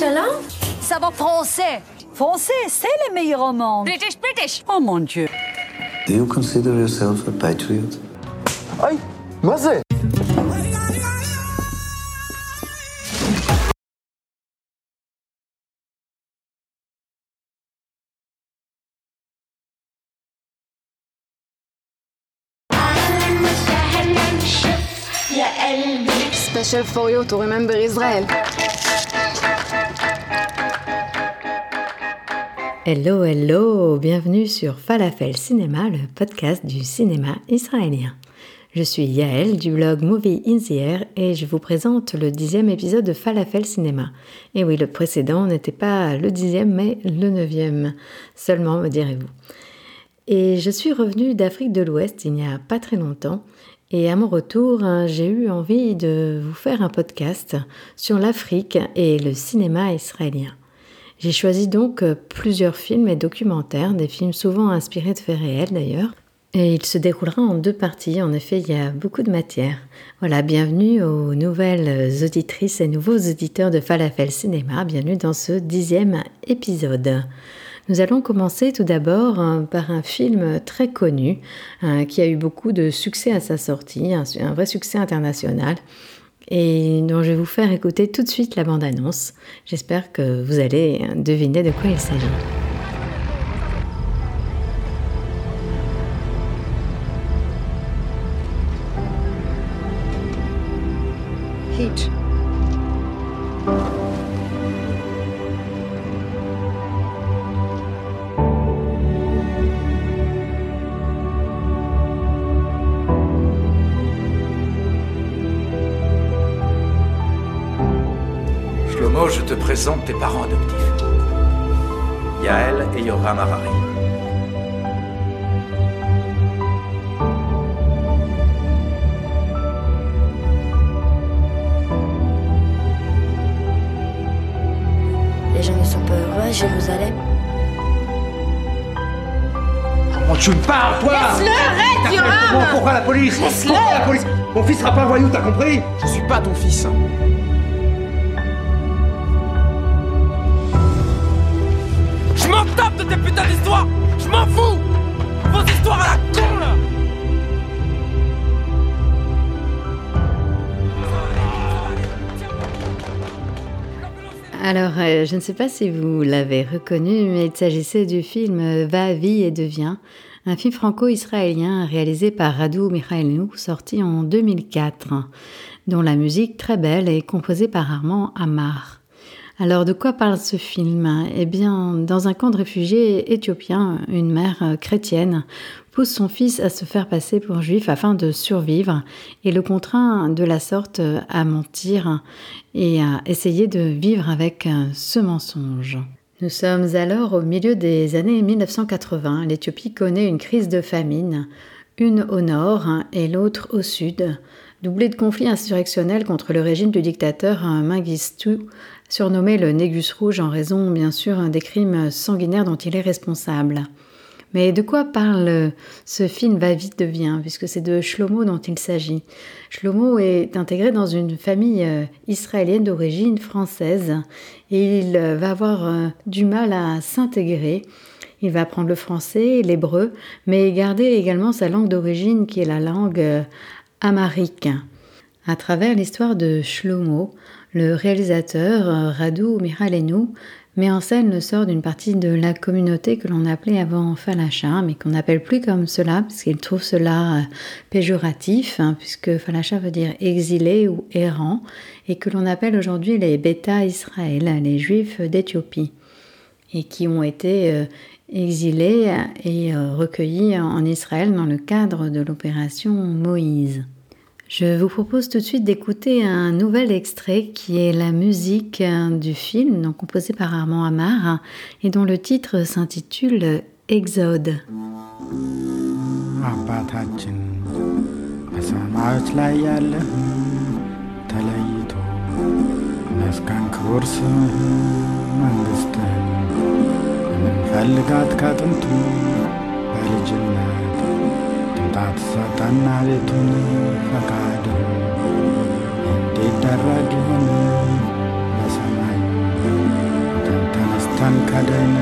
Cela Ça va français. Français, c'est le meilleur monde. British, British. Oh mon Dieu. Do you consider yourself a patriot? Ay, nasıl? Special for you to remember Israel. Hello, hello, bienvenue sur Falafel Cinéma, le podcast du cinéma israélien. Je suis Yael du blog Movie in the Air et je vous présente le dixième épisode de Falafel Cinéma. Et oui, le précédent n'était pas le dixième mais le neuvième seulement, me direz-vous. Et je suis revenue d'Afrique de l'Ouest il n'y a pas très longtemps et à mon retour, hein, j'ai eu envie de vous faire un podcast sur l'Afrique et le cinéma israélien. J'ai choisi donc euh, plusieurs films et documentaires, des films souvent inspirés de faits réels d'ailleurs. Et il se déroulera en deux parties, en effet il y a beaucoup de matière. Voilà, bienvenue aux nouvelles auditrices et nouveaux auditeurs de Falafel Cinéma, bienvenue dans ce dixième épisode. Nous allons commencer tout d'abord euh, par un film très connu euh, qui a eu beaucoup de succès à sa sortie, un vrai succès international et dont je vais vous faire écouter tout de suite la bande-annonce. J'espère que vous allez deviner de quoi il s'agit. Heat. À Jérusalem. Comment tu me parles, toi Laisse-le, arrête, Yoram Pourquoi la police. Laisse-le. Pourquoi la police. Mon fils sera pas un voyou, t'as compris Je suis pas ton fils. Je m'en tape de tes putains d'histoires. Je m'en fous. Vos histoires à la con là Alors, euh, je ne sais pas si vous l'avez reconnu, mais il s'agissait du film Va, vie et devient, un film franco-israélien réalisé par Radu Mikhailou, sorti en 2004, dont la musique très belle est composée par Armand Amar. Alors, de quoi parle ce film? Eh bien, dans un camp de réfugiés éthiopien, une mère euh, chrétienne son fils à se faire passer pour juif afin de survivre et le contraint de la sorte à mentir et à essayer de vivre avec ce mensonge. Nous sommes alors au milieu des années 1980. L'Éthiopie connaît une crise de famine, une au nord et l'autre au sud, doublée de conflits insurrectionnels contre le régime du dictateur Mengistu, surnommé le Négus Rouge en raison bien sûr des crimes sanguinaires dont il est responsable. Mais de quoi parle ce film Va vite devient puisque c'est de Shlomo dont il s'agit. Shlomo est intégré dans une famille euh, israélienne d'origine française et il euh, va avoir euh, du mal à s'intégrer. Il va apprendre le français, l'hébreu, mais garder également sa langue d'origine qui est la langue amharique. À travers l'histoire de Shlomo, le réalisateur Radu Miralenu en scène le sort d'une partie de la communauté que l'on appelait avant Falacha, mais qu'on n'appelle plus comme cela, puisqu'il trouve cela euh, péjoratif, hein, puisque Falacha veut dire exilé ou errant, et que l'on appelle aujourd'hui les Bêta Israël, les Juifs d'Éthiopie, et qui ont été euh, exilés et euh, recueillis en Israël dans le cadre de l'opération Moïse. Je vous propose tout de suite d'écouter un nouvel extrait qui est la musique du film, donc composé par Armand Amar, et dont le titre s'intitule Exode. አባታችን በሰማዮች ላይ ያለህ ተለይቶ መስጋን ክቡር ስምህ መንግሥትህን የምንፈልጋት ከጥንቱ በልጅነት ጣትሳጣና ቤቱን ፈቃድ እንዴት ደረግ ይሆን በሰማይ ተነስተን ከደን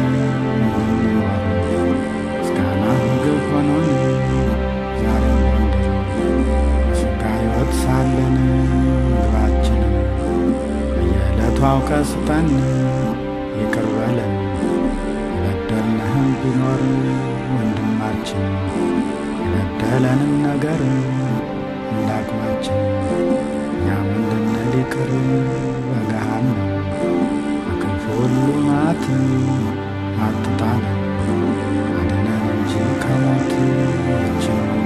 ምስጋና ምግብ ሆኖን ዛሬ በስጋ ሕይወት ሳለን ምግባችንን በየዕለቱ አውቀ ይቅር በለን በደልንህም ቢኖር ወንድማችን ቃላንም ነገርን እንዳቅማችን እኛም እንድንሊቅር በገሃን በክንፍ ሁሉ ማት አትጣል አድነን እንጂ ከሞት ይችነ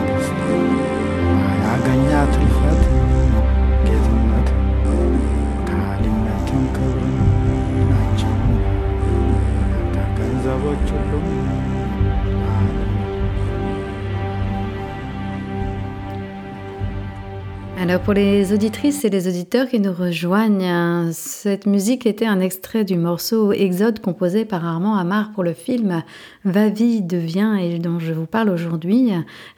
Pour les auditrices et les auditeurs qui nous rejoignent, cette musique était un extrait du morceau Exode composé par Armand Amar pour le film Va vie devient et dont je vous parle aujourd'hui,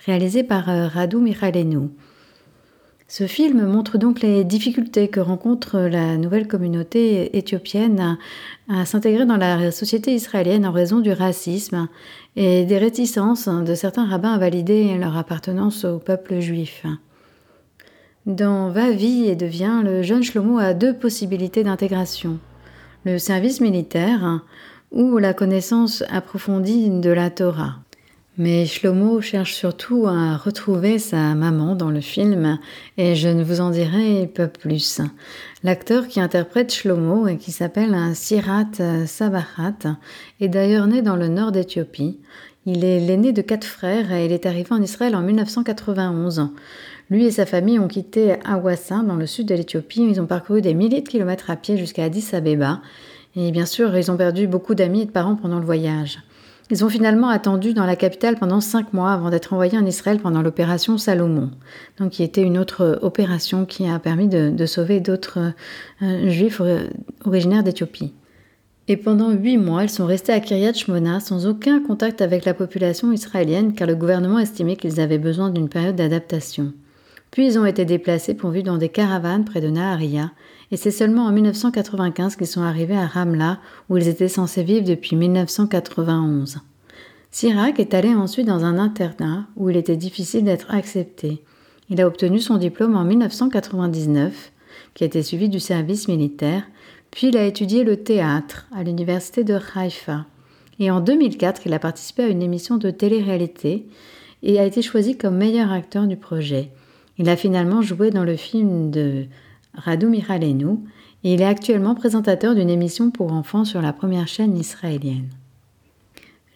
réalisé par Radu Mikhailenu. Ce film montre donc les difficultés que rencontre la nouvelle communauté éthiopienne à s'intégrer dans la société israélienne en raison du racisme et des réticences de certains rabbins à valider leur appartenance au peuple juif. Dans Va vie et devient, le jeune Shlomo a deux possibilités d'intégration. Le service militaire ou la connaissance approfondie de la Torah. Mais Shlomo cherche surtout à retrouver sa maman dans le film et je ne vous en dirai pas plus. L'acteur qui interprète Shlomo et qui s'appelle Sirat Sabahat est d'ailleurs né dans le nord d'Éthiopie. Il est l'aîné de quatre frères et il est arrivé en Israël en 1991. Lui et sa famille ont quitté Awassa dans le sud de l'Éthiopie. Ils ont parcouru des milliers de kilomètres à pied jusqu'à Addis Abeba. Et bien sûr, ils ont perdu beaucoup d'amis et de parents pendant le voyage. Ils ont finalement attendu dans la capitale pendant cinq mois avant d'être envoyés en Israël pendant l'opération Salomon, donc qui était une autre opération qui a permis de, sauver d'autres euh, juifs originaires d'Éthiopie. Et pendant huit mois, ils sont restés à Kiryat Shmona sans aucun contact avec la population israélienne car le gouvernement estimait qu'ils avaient besoin d'une période d'adaptation. Puis ils ont été déplacés pour vivre dans des caravanes près de Naharia, et c'est seulement en 1995 qu'ils sont arrivés à Ramla, où ils étaient censés vivre depuis 1991. Sirac est allé ensuite dans un internat où il était difficile d'être accepté. Il a obtenu son diplôme en 1999, qui a été suivi du service militaire, puis il a étudié le théâtre à l'université de Haïfa. Et en 2004, il a participé à une émission de télé-réalité et a été choisi comme meilleur acteur du projet. Il a finalement joué dans le film de Radu Mikhailenu et il est actuellement présentateur d'une émission pour enfants sur la première chaîne israélienne.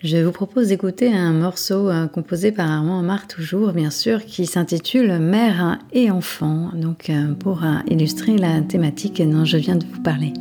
Je vous propose d'écouter un morceau euh, composé par Armand Amar toujours, bien sûr, qui s'intitule Mère et enfant, donc euh, pour euh, illustrer la thématique dont je viens de vous parler.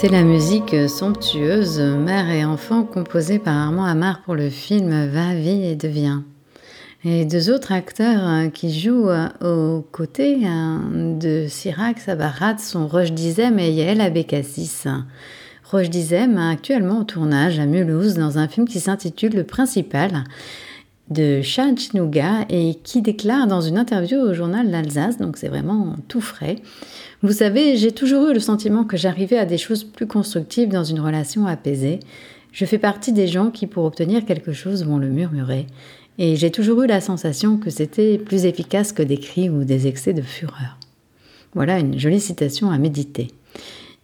C'était la musique somptueuse Mère et enfant composée par Armand Amar pour le film Va, vie et devient. Et deux autres acteurs qui jouent aux côtés de Sirac Sabarat sont Roche Dizem et Yael Abekassis. Roche Dizem actuellement au tournage à Mulhouse dans un film qui s'intitule Le Principal de Charles Chinouga et qui déclare dans une interview au journal L'Alsace, donc c'est vraiment tout frais. Vous savez, j'ai toujours eu le sentiment que j'arrivais à des choses plus constructives dans une relation apaisée. Je fais partie des gens qui, pour obtenir quelque chose, vont le murmurer. Et j'ai toujours eu la sensation que c'était plus efficace que des cris ou des excès de fureur. Voilà une jolie citation à méditer.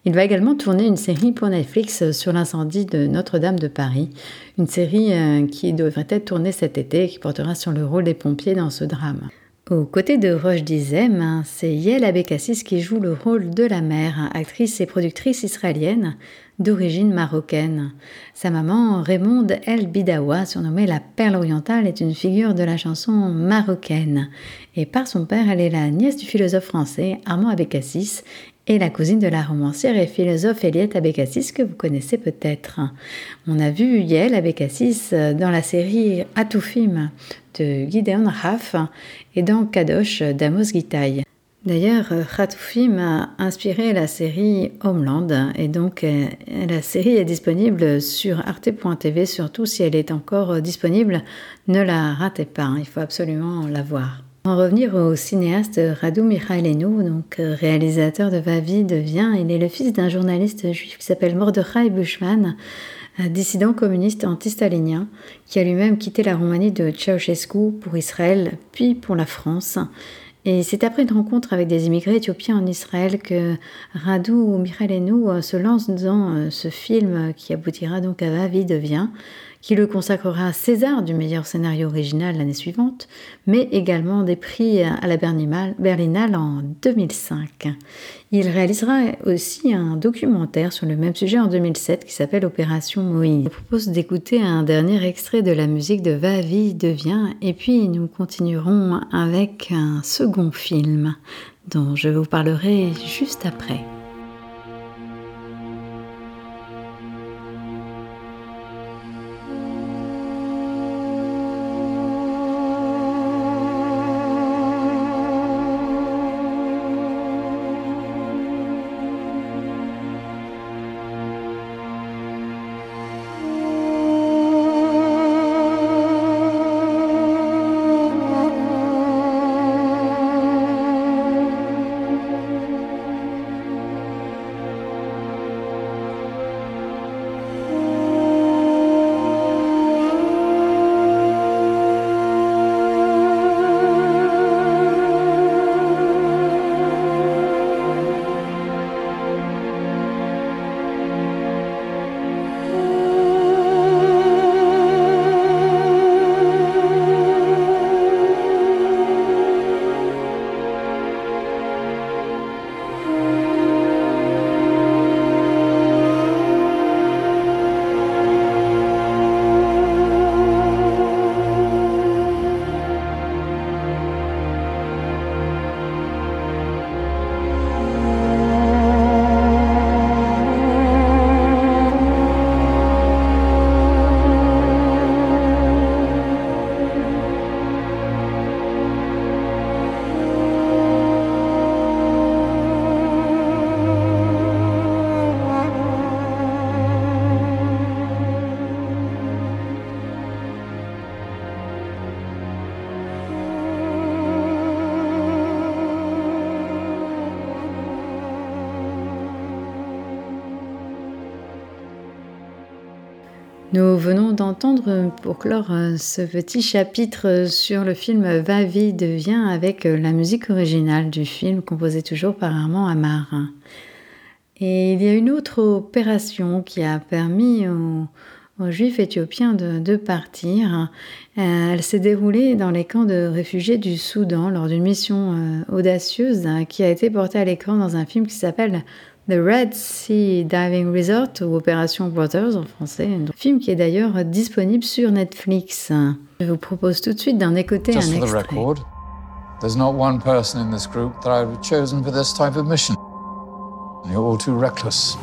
Il va également tourner une série pour Netflix sur l'incendie de Notre-Dame de Paris, une série euh, qui devrait être tournée cet été et qui portera sur le rôle des pompiers dans ce drame. Aux côtés de Roche Dizem, c'est Yael Abekassis qui joue le rôle de la mère, actrice et productrice israélienne d'origine marocaine. Sa maman, Raymonde El Bidawa, surnommée la Perle orientale, est une figure de la chanson marocaine. Et par son père, elle est la nièce du philosophe français Armand Abekassis et la cousine de la romancière et philosophe Eliette Abécassis que vous connaissez peut-être. On a vu Yael Abécassis dans la série Atoufim de Gideon Raff et dans Kadosh d'Amos Gitaï. D'ailleurs, Khatoufim a inspiré la série Homeland et donc euh, la série est disponible sur arte.tv, surtout si elle est encore disponible, ne la ratez pas, hein, il faut absolument la voir. En revenir au cinéaste Radu Mikhailenou, donc euh, réalisateur de Va vie devient, il est le fils d'un journaliste juif qui s'appelle Mordechai Bushman, dissident communiste anti-stalinien, qui a lui-même quitté la Roumanie de Ceausescu pour Israël, puis pour la France. Et c'est après une rencontre avec des immigrés éthiopiens en Israël que Radu Mikhailenou euh, se lance dans euh, ce film qui aboutira donc à Va vie devient, qui le consacrera à César du meilleur scénario original l'année suivante, mais également des prix à la Berlinale en 2005. Il réalisera aussi un documentaire sur le même sujet en 2007 qui s'appelle Opération Moïse. Je propose d'écouter un dernier extrait de la musique de Va, vie, devient, et puis nous continuerons avec un second film dont je vous parlerai juste après. Venons d'entendre pour clore euh, ce petit chapitre sur le film Va vie devient avec euh, la musique originale du film composée toujours par Armand Amar. Et il y a une autre opération qui a permis aux, juifs éthiopiens de, partir. Euh, elle s'est déroulée dans les camps de réfugiés du Soudan lors d'une mission audacieuse qui a été portée à l'écran dans un film qui s'appelle The Red Sea Diving Resort ou Opération Waters en français, un film qui est d'ailleurs disponible sur Netflix. Je vous propose tout de suite d'en écouter Just un extrait. Record, there's not one person in this group that I would have chosen for this type of mission. You're all too reckless.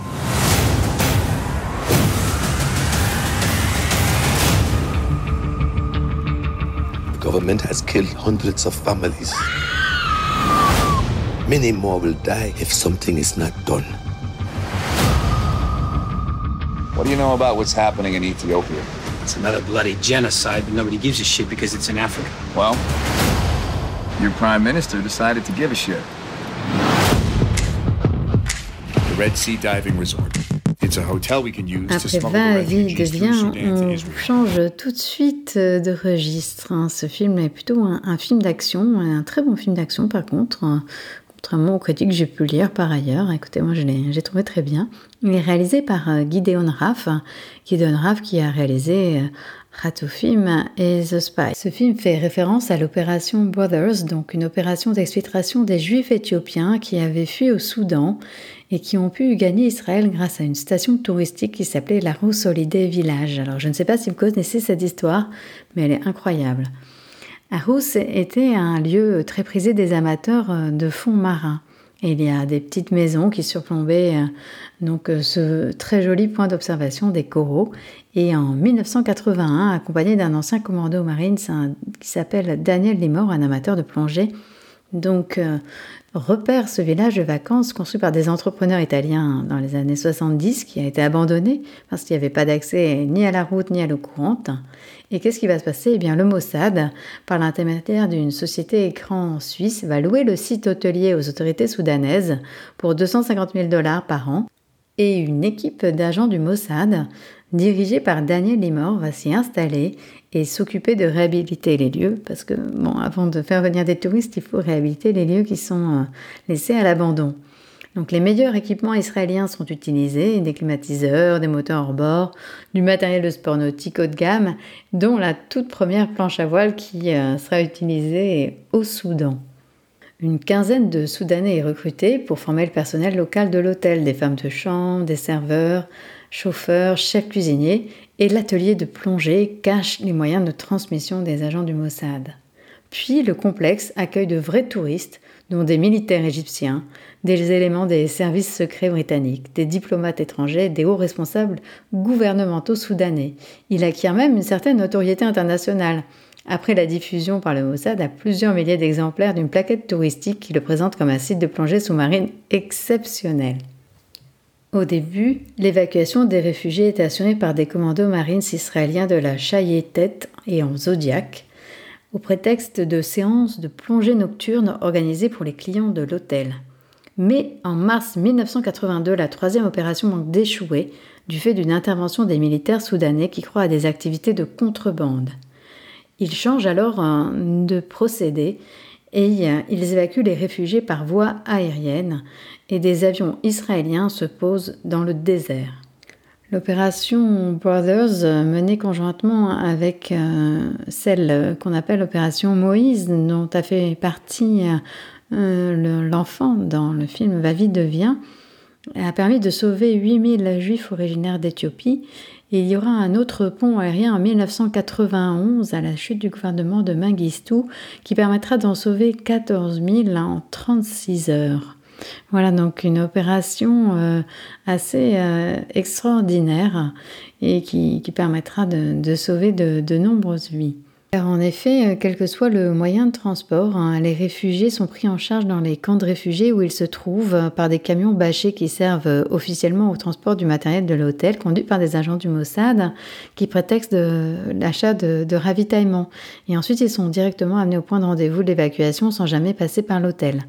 The government has killed hundreds of families. Many more will die if something is not done. What do you know about what's happening in Ethiopia? It's another bloody genocide, but nobody gives a shit because it's in Africa. Well, your prime minister decided to give a shit. The Red Sea Diving Resort. It's a hotel we can use to Après refugees through devient, on change tout de suite euh, de registre. hein. Ce film est plutôt un, un film d'action, un très bon film d'action par contre, contrairement aux critiques que j'ai pu lire par ailleurs. Écoutez, moi je l'ai trouvé très bien. Il est réalisé par euh, Gideon Raff, Gideon Raff qui a réalisé euh, Ratoufim et The Spy. Ce film fait référence à l'opération Brothers, donc une opération d'exfiltration des juifs éthiopiens qui avaient fui au Soudan et qui ont pu gagner Israël grâce à une station touristique qui s'appelait la Rousse Holiday Village. Alors je ne sais pas si vous connaissez cette histoire, mais elle est incroyable. Arous était un lieu très prisé des amateurs euh, de fonds marins. Et il y a des petites maisons qui surplombaient euh, donc euh, ce très joli point d'observation des coraux. Et en 1981, accompagné d'un ancien commando marine qui s'appelle Daniel Limor, un amateur de plongée, donc euh, repère ce village de vacances construit par des entrepreneurs italiens dans les années 70 qui a été abandonné parce qu'il n'y avait pas d'accès ni à la route ni à l'eau courante. Et qu'est-ce qui va se passer? Eh bien, le Mossad, par l'intermédiaire d'une société écran suisse, va louer le site hôtelier aux autorités soudanaises pour 250 000 dollars par an. Et une équipe d'agents du Mossad, dirigée par Daniel Limor, va s'y installer et s'occuper de réhabiliter les lieux, parce que, bon, avant de faire venir des touristes, il faut réhabiliter les lieux qui sont euh, laissés à l'abandon. Donc les meilleurs équipements israéliens sont utilisés, des climatiseurs, des moteurs hors bord, du matériel de sport nautique haut de gamme, dont la toute première planche à voile qui euh, sera utilisée au Soudan. Une quinzaine de Soudanais est recrutée pour former le personnel local de l'hôtel, des femmes de chambre, des serveurs, chauffeurs, chefs cuisiniers, et l'atelier de plongée cache les moyens de transmission des agents du Mossad. Puis le complexe accueille de vrais touristes, dont des militaires égyptiens, des éléments des services secrets britanniques, des diplomates étrangers, des hauts responsables gouvernementaux soudanais. Il acquiert même une certaine notoriété internationale, après la diffusion par le Mossad à plusieurs milliers d'exemplaires d'une plaquette touristique qui le présente comme un site de plongée sous-marine exceptionnel. Au début, l'évacuation des réfugiés était assurée par des commandos marines israéliens de la Chayetet et en Zodiac, au prétexte de séances de plongée nocturne organisées pour les clients de l'hôtel. Mais en mars 1982, la troisième opération manque d'échouer du fait d'une intervention des militaires soudanais qui croient à des activités de contrebande. Ils changent alors de procédé et euh, ils évacuent les réfugiés par voie aérienne et des avions israéliens se posent dans le désert. L'opération Brothers, euh, menée conjointement avec euh, celle qu'on appelle l'opération Moïse, dont a fait partie le- l'enfant dans le film Va vie devient, a permis de sauver 8000 juifs originaires d'Éthiopie. Il y aura un autre pont aérien en 1991 à la chute du gouvernement de Mengistu qui permettra d'en sauver 14 000 en 36 heures. Voilà donc une opération euh, assez euh, extraordinaire et qui, permettra de, sauver de nombreuses vies. Car en effet, euh, quel que soit le moyen de transport, hein, les réfugiés sont pris en charge dans les camps de réfugiés où ils se trouvent euh, par des camions bâchés qui servent euh, officiellement au transport du matériel de l'hôtel, conduits par des agents du Mossad qui prétextent l'achat de, de ravitaillement. Et ensuite, ils sont directement amenés au point de rendez-vous de l'évacuation sans jamais passer par l'hôtel.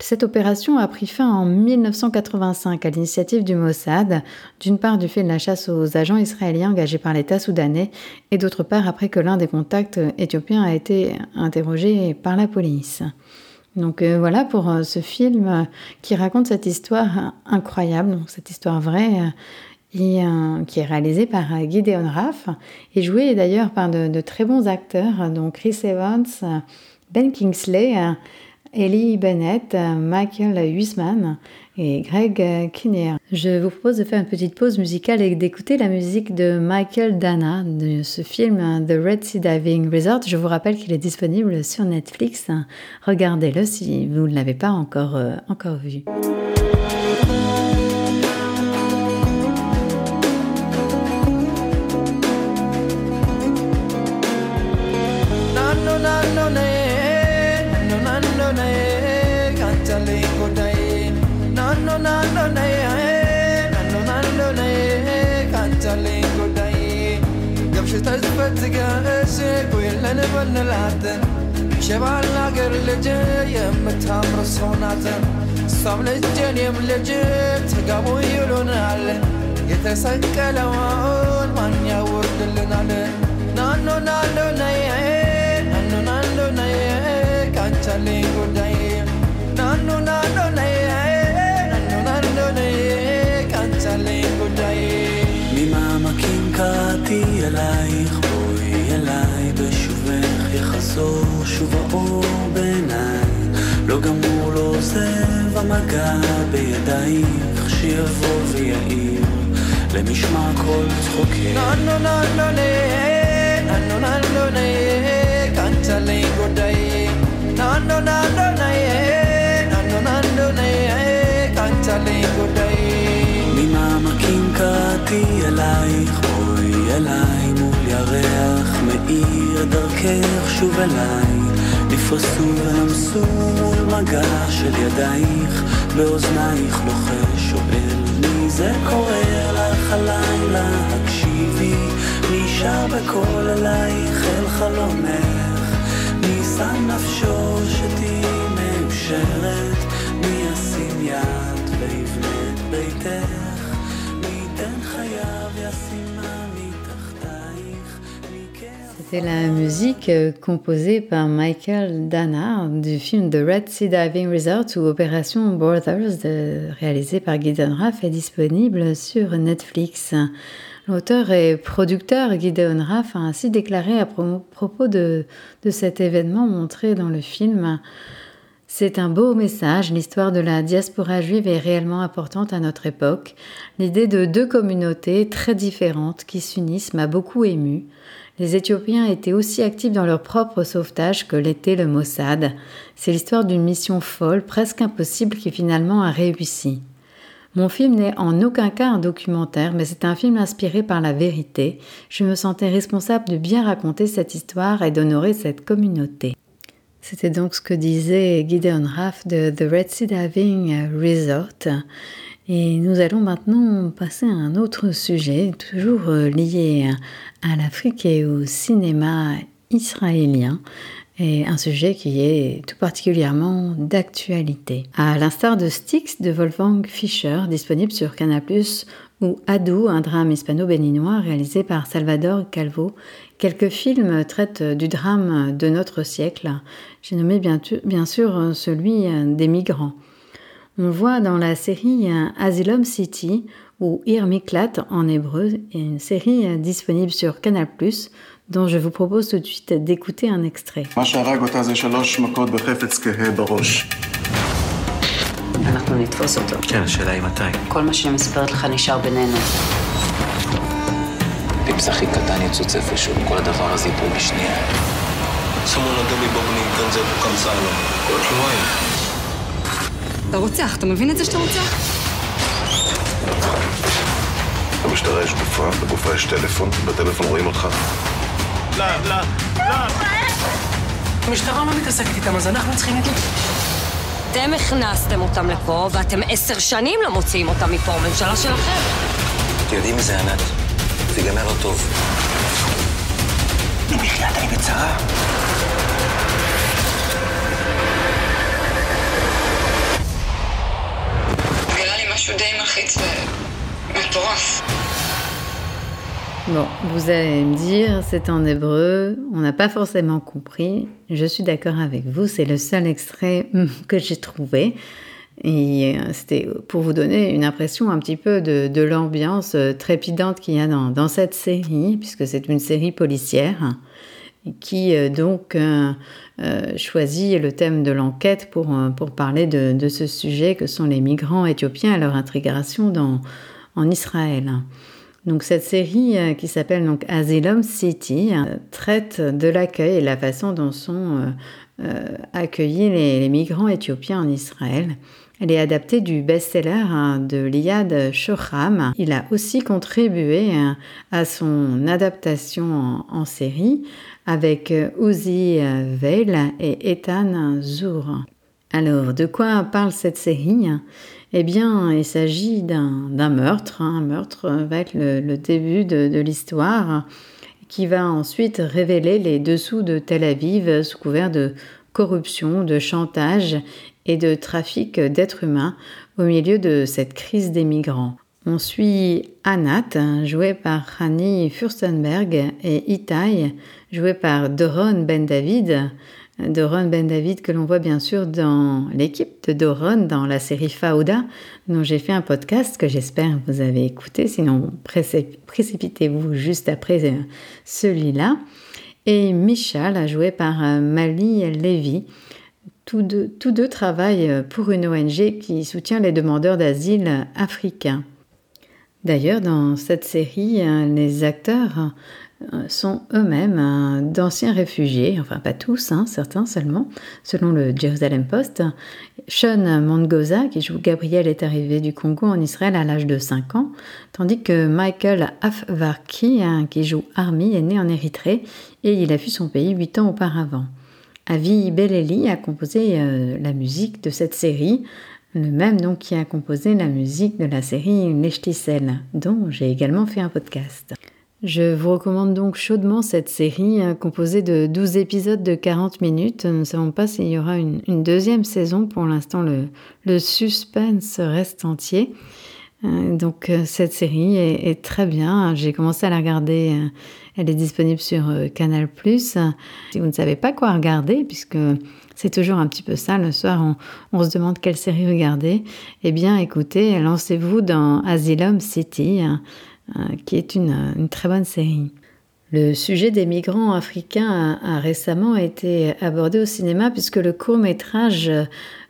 Cette opération a pris fin en 1985 à l'initiative du Mossad, d'une part du fait de la chasse aux agents israéliens engagés par l'État soudanais, et d'autre part après que l'un des contacts éthiopiens a été interrogé par la police. Donc euh, voilà pour euh, ce film euh, qui raconte cette histoire incroyable, donc cette histoire vraie, qui est réalisé par Gideon Raff, et joué d'ailleurs par de, de très bons acteurs, donc Chris Evans, Ben Kingsley, Ellie Bennett, Michael Huisman et Greg Kinnear. Je vous propose de faire une petite pause musicale et d'écouter la musique de Michael Dana de ce film The Red Sea Diving Resort. Je vous rappelle qu'il est disponible sur Netflix. Regardez-le si vous ne l'avez pas encore, euh, encore vu. እንበል እንላለን ሸባል አገር ልጅ የምታምር ሰው ናት። እሷም ልጅ እኔም ልጅ ተጋቡ ይሉናል። የተሰቀለውን ማን ያወርድልናል? ናኖ ናኖ ነይ ናኖ ናኖ ነይ ካንቻልኝ ጉዳይ። ናኖ ናኖ ነይ ናኖ ናኖ ነይ ካንቻልኝ ጉዳይ። ሚማመኪን ካቲ የላይኹ לחזור שוב האור בעיניי. לא גמור, לא עוזב המגע בידייך שיבוא ויעיר. למשמע כל צחוקי. נא נא נא נא נא נא נא נא נא נא נא נה קנצלי נא נא נא נא נא נא נא נא נא נא קנצלי גודאי. ממעמקים קראתי אלייך. בואי אליי מול ירח מאיר דרכך שוב אליי. נפרסו ולמסו מול מגע של ידייך, באוזנייך לוחש שואל מי זה קורא לך הלילה, הקשיבי, שר בקול אלייך אל חלומך, מי שם נפשו שתהיי מאושרת, C'était la musique euh, composée par Michael Dana du film The Red Sea Diving Resort ou Opération Brothers de- réalisé par Gideon Raff est disponible sur Netflix. L'auteur et producteur Gideon Raff a ainsi déclaré à pro- propos de, de cet événement montré dans le film c'est un beau message, l'histoire de la diaspora juive est réellement importante à notre époque. L'idée de deux communautés très différentes qui s'unissent m'a beaucoup ému. Les Éthiopiens étaient aussi actifs dans leur propre sauvetage que l'était le Mossad. C'est l'histoire d'une mission folle, presque impossible, qui finalement a réussi. Mon film n'est en aucun cas un documentaire, mais c'est un film inspiré par la vérité. Je me sentais responsable de bien raconter cette histoire et d'honorer cette communauté. C'était donc ce que disait Gideon Raff de The Red Sea Diving Resort. Et nous allons maintenant passer à un autre sujet, toujours euh, lié à l'Afrique et au cinéma israélien, et un sujet qui est tout particulièrement d'actualité. À l'instar de Styx de Wolfgang Fischer, disponible sur Canal+, ou Adou, un drame hispano-béninois réalisé par Salvador Calvo. Quelques films traitent du drame de notre siècle. J'ai nommé bien, sûr celui des migrants. On voit dans la série Asylum City ou Ir Miklat en hébreu, une série disponible sur Canal+, dont je vous propose tout de suite d'écouter un extrait. מה שהרג אותה זה שלוש מכות בחפץ כהה בראש. אנחנו נתפוס אותו. כן, השאלה היא מתי. כל מה שאני מספרת לך נשאר בינינו. אם זה הכי קטן יצוץ איפשהו, כל הדבר הזה ייפול בשנייה. Someone under me בוגנים, כאן זה כאן סלום. כל שבועיים. אתה רוצח, אתה מבין את זה שאתה רוצח? במשטרה יש גופה, בגופה יש טלפון, בטלפון רואים אותך. לא, לא, לא. המשטרה לא מתעסקת איתם, אז אנחנו צריכים את... אתם הכנסתם אותם לפה, ואתם עשר שנים לא מוציאים אותם מפה, הממשלה שלכם. אתם יודעים מי זה ענת? זה ייגמר לא טוב. נו, בחייאת, אני בצרה. נראה לי משהו די מלחיץ ומטורף. Bon, vous allez me dire, c'est en hébreu, on n'a pas forcément compris. Je suis d'accord avec vous, c'est le seul extrait hum, que j'ai trouvé. Et euh, c'était pour vous donner une impression un petit peu de, de l'ambiance euh, trépidante qu'il y a dans, dans cette série, puisque c'est une série policière qui euh, donc euh, euh, choisit le thème de l'enquête pour, pour parler de, de ce sujet que sont les migrants éthiopiens et leur intégration dans, en Israël. Donc cette série qui s'appelle donc Asylum City traite de l'accueil et la façon dont sont accueillis les migrants éthiopiens en Israël. Elle est adaptée du best-seller hein, de Liad Shoham. Il a aussi contribué euh, à son adaptation en, série avec euh, Uzi euh, Veil et Ethan Zour. Alors, de quoi parle cette série Eh bien, il s'agit d'un meurtre. hein. Un meurtre va être le, le début de, de l'histoire qui va ensuite révéler les dessous de Tel Aviv sous couvert de corruption, de chantage et de trafic d'êtres humains au milieu de cette crise des migrants. On suit Anat, joué par Hani Furstenberg, et Itai, joué par Doron Ben David. Doron Ben David que l'on voit bien sûr dans l'équipe de Doron dans la série Fauda, dont j'ai fait un podcast que j'espère vous avez écouté, sinon précipitez-vous juste après euh, celui-là. Et Michal, joué par euh, Mali Levy, tous deux, travaillent pour une ONG qui soutient les demandeurs d'asile africains. D'ailleurs, dans cette série, euh, les acteurs euh, sont eux-mêmes euh, d'anciens réfugiés, enfin pas tous, hein, certains seulement, selon le Jerusalem Post. Sean Mongoza, qui joue Gabriel, est arrivé du Congo en Israël à l'âge de 5 ans, tandis que Michael Afvarki, hein, qui joue Army, est né en Érythrée et il a fui son pays 8 ans auparavant. Avi Beleli a composé la musique de cette série, le même donc qui a composé la musique de la série Nechtisel, dont j'ai également fait un podcast. Je vous recommande donc chaudement cette série hein, composée de 12 épisodes de 40 minutes. Nous ne savons pas s'il y aura une, deuxième saison. Pour l'instant, le, suspense reste entier. Euh, donc euh, cette série est, très bien. J'ai commencé à la regarder. Euh, elle est disponible sur Canal +. Si vous ne savez pas quoi regarder, puisque c'est toujours un petit peu ça. Le soir, on, se demande quelle série regarder. Eh bien, écoutez, lancez-vous dans Asylum City, hein, euh, qui est une, très bonne série. Le sujet des migrants africains a, récemment été abordé au cinéma puisque le court métrage euh,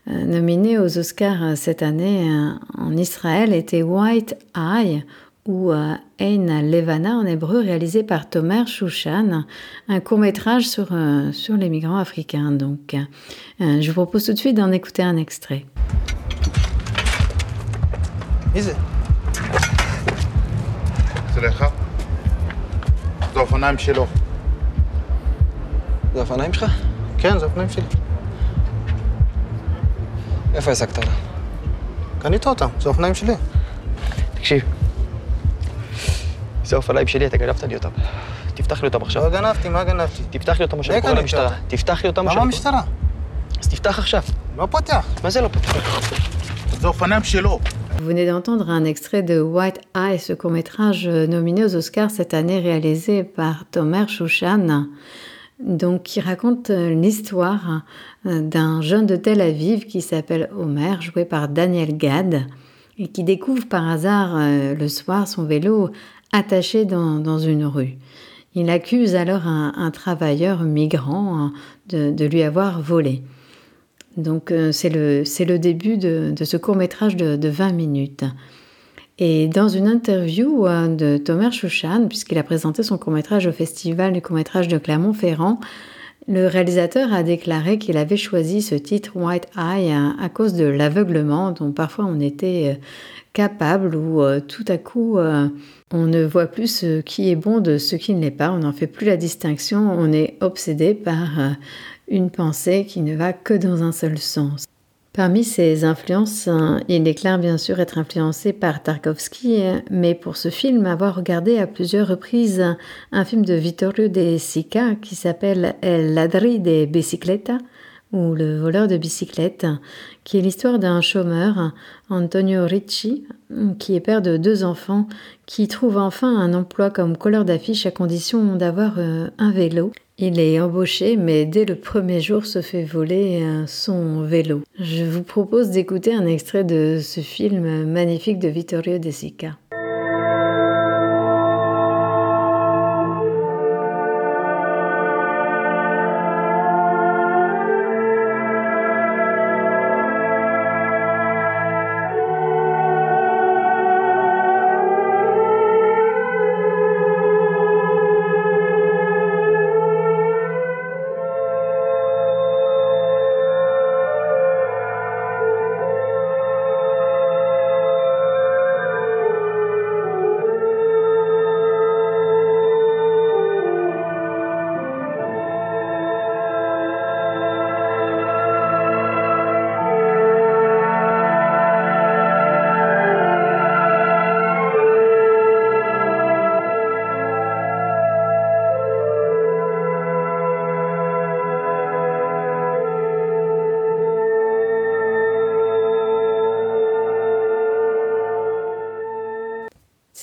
nominé aux Oscars cette année euh, en Israël était White Eye ou Ein Levana en hébreu, réalisé par Tomer Shushan, un court métrage sur, euh, sur les migrants africains. Donc, euh, je vous propose tout de suite d'en écouter un extrait. זה לך? זה אופניים שלו. זה אופניים שלך? כן, זה אופניים שלי. איפה העסקת אותם? קנית אותם, זה אופניים שלי. תקשיב, זה אופניים שלי, אתה גנבת לי אותם. תפתח לי אותם עכשיו. לא גנבתי, מה גנבתי? תפתח לי אותם עכשיו, קורא למשטרה. תפתח לי אותם עכשיו. למה המשטרה? אז תפתח עכשיו. לא פותח. מה זה לא פותח? זה אופניים שלו. Vous venez d'entendre un extrait de White Eye, ce court-métrage nominé aux Oscars cette année réalisé par Tomer Shushan, donc qui raconte l'histoire d'un jeune de Tel Aviv qui s'appelle Omer, joué par Daniel Gad, et qui découvre par hasard le soir son vélo attaché dans, une rue. Il accuse alors un, travailleur migrant hein, de, lui avoir volé. Donc euh, c'est le, le, début de, ce court métrage de, 20 minutes. Et dans une interview euh, de Thomas Chouchan, puisqu'il a présenté son court métrage au festival du court métrage de Clermont-Ferrand, le réalisateur a déclaré qu'il avait choisi ce titre White Eye à, cause de l'aveuglement dont parfois on était euh, capable ou tout à coup on ne voit plus ce qui est bon de ce qui ne l'est pas, on n'en fait plus la distinction, on est obsédé par euh, une pensée qui ne va que dans un seul sens. Parmi ses influences, hein, il déclare bien sûr être influencé par Tarkovsky, mais pour ce film, avoir regardé à plusieurs reprises un film de Vittorio De Sica qui s'appelle El Ladri de Bicicleta, ou Le voleur de bicyclette, qui est l'histoire d'un chômeur, Antonio Ricci, qui est père de deux enfants, qui trouve enfin un emploi comme colleur d'affiches à condition d'avoir euh, un vélo. Il est embauché, mais dès le premier jour se fait voler euh, son vélo. Je vous propose d'écouter un extrait de ce film magnifique de Vittorio De Sica.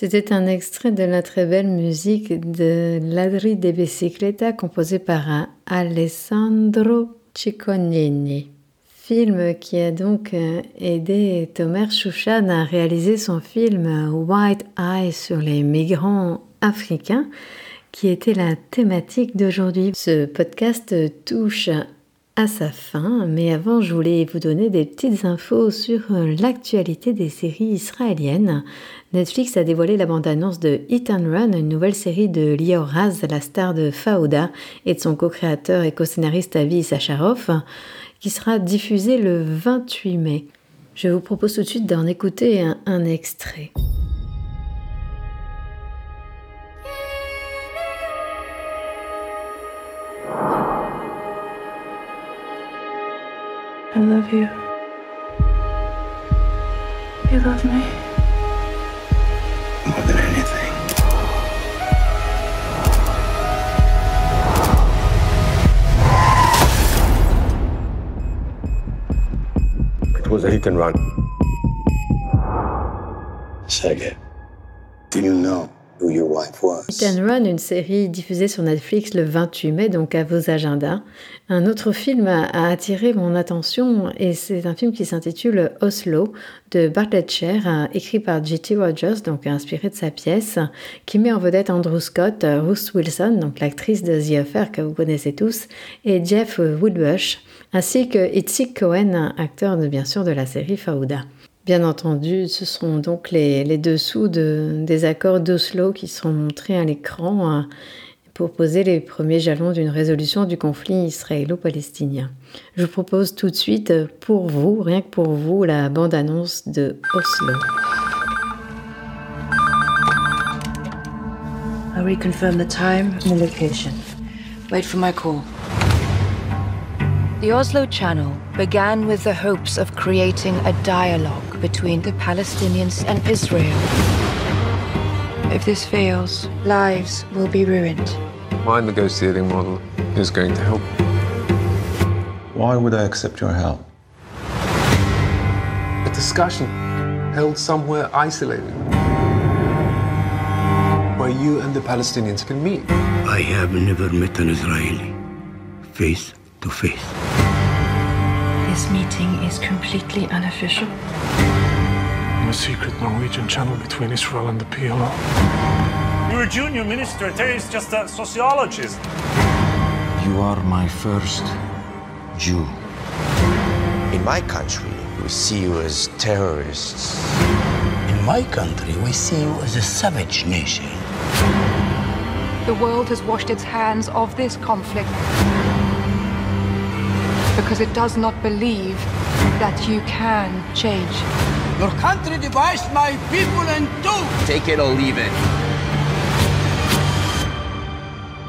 C'était un extrait de la très belle musique de Ladri de Bicicleta composée par Alessandro Ciccognini. Film qui a donc euh, aidé Tomer Chouchad à réaliser son film White Eye sur les migrants africains qui était la thématique d'aujourd'hui. Ce podcast touche à sa fin, mais avant je voulais vous donner des petites infos sur euh, l'actualité des séries israéliennes. Netflix a dévoilé la bande-annonce de Hit and Run, une nouvelle série de Lior Raz, la star de Fauda, et de son co-créateur et co-scénariste Avi Sacharov, qui sera diffusée le 28 mai. Je vous propose tout de suite d'en écouter un extrait. I love you. You love me. More than anything. It was a hit and run. Sergey, do you know who your Run, une série diffusée sur Netflix le 28 mai, donc à vos agendas. Un autre film a, attiré mon attention et c'est un film qui s'intitule Oslo de Bartlett Sher, écrit par J.T. Rogers, donc inspiré de sa pièce, qui met en vedette Andrew Scott, Ruth Wilson, donc l'actrice de The Affair que vous connaissez tous, et Jeff Woodbush, ainsi que Itzik Cohen, acteur bien sûr de la série Fauda. Bien entendu, ce sont donc les, dessous de, des accords d'Oslo qui seront montrés à l'écran euh, pour poser les premiers jalons d'une résolution du conflit israélo-palestinien. Je vous propose tout de suite euh, pour vous, rien que pour vous, la bande-annonce de Oslo. I reconfirm the time and the location. Wait for my call. The Oslo Channel began with the hopes of creating a dialogue between the Palestinians and Israel. If this fails, lives will be ruined. My negotiating model is going to help. Why would I accept your help? A discussion held somewhere isolated where you and the Palestinians can meet. I have never met an Israeli face to face. This meeting is completely unofficial. In a secret Norwegian channel between Israel and the PLO. You're a junior minister. Terry's just a sociologist. You are my first Jew. In my country, we see you as terrorists. In my country, we see you as a savage nation. The world has washed its hands of this conflict because it does not believe that you can change. Your country divides my people in two. Take it or leave it.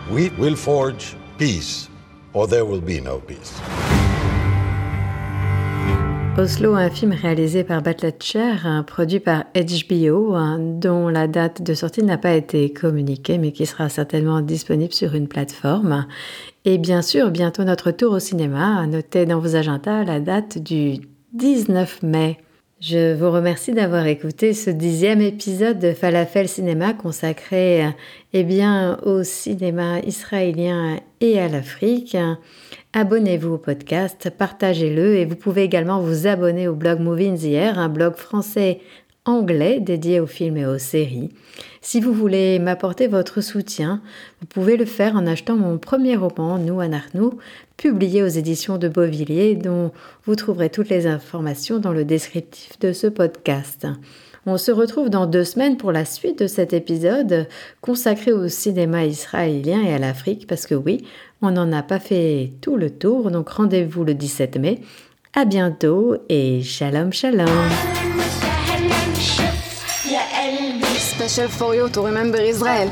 We will forge peace, or there will be no peace. Oslo, un film réalisé par Batlatcher, produit par HBO, hein, dont la date de sortie n'a pas été communiquée, mais qui sera certainement disponible sur une plateforme. Et bien sûr, bientôt notre tour au cinéma. Notez dans vos agendas la date du 19 mai. Je vous remercie d'avoir écouté ce dixième épisode de Falafel Cinéma consacré eh au cinéma israélien et à l'Afrique. Abonnez-vous au podcast, partagez-le et vous pouvez également vous abonner au blog Movie in un blog français anglais dédié aux films et aux séries. Si vous voulez m'apporter votre soutien, vous pouvez le faire en achetant mon premier roman, Nous Anarnou, publié aux éditions de Beauvilliers, dont vous trouverez toutes les informations dans le descriptif de ce podcast. On se retrouve dans deux semaines pour la suite de cet épisode consacré au cinéma israélien et à l'Afrique, parce que oui, on n'en a pas fait tout le tour, donc rendez-vous le 17 mai. À bientôt et shalom shalom. של פוריות, הוא רימם בר ישראל.